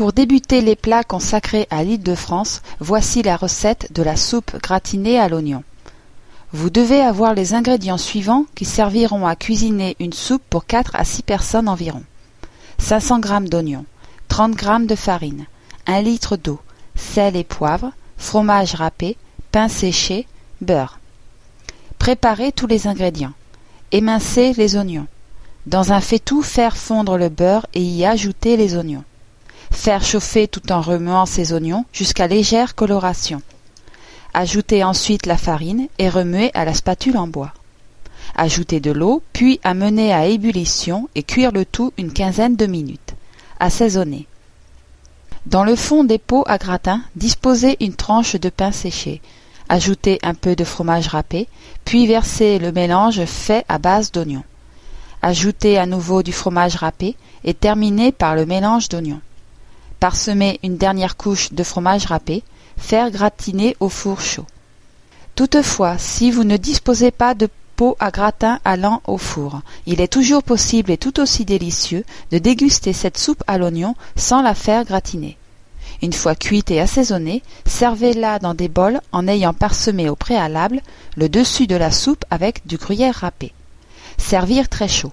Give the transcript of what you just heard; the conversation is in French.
Pour débuter les plats consacrés à l'île de France, voici la recette de la soupe gratinée à l'oignon. Vous devez avoir les ingrédients suivants qui serviront à cuisiner une soupe pour quatre à six personnes environ. 500 g d'oignons, 30 g de farine, 1 litre d'eau, sel et poivre, fromage râpé, pain séché, beurre. Préparez tous les ingrédients. Émincez les oignons. Dans un faitout, faire fondre le beurre et y ajouter les oignons. Faire chauffer tout en remuant ces oignons jusqu'à légère coloration. Ajoutez ensuite la farine et remuer à la spatule en bois. Ajoutez de l'eau, puis amener à ébullition et cuire le tout une quinzaine de minutes. Assaisonner. Dans le fond des pots à gratin, disposez une tranche de pain séché. Ajoutez un peu de fromage râpé, puis versez le mélange fait à base d'oignons. Ajoutez à nouveau du fromage râpé et terminez par le mélange d'oignons. Parsemez une dernière couche de fromage râpé, faire gratiner au four chaud. Toutefois, si vous ne disposez pas de pot à gratin allant au four, il est toujours possible et tout aussi délicieux de déguster cette soupe à l'oignon sans la faire gratiner. Une fois cuite et assaisonnée, servez-la dans des bols en ayant parsemé au préalable le dessus de la soupe avec du gruyère râpé. Servir très chaud.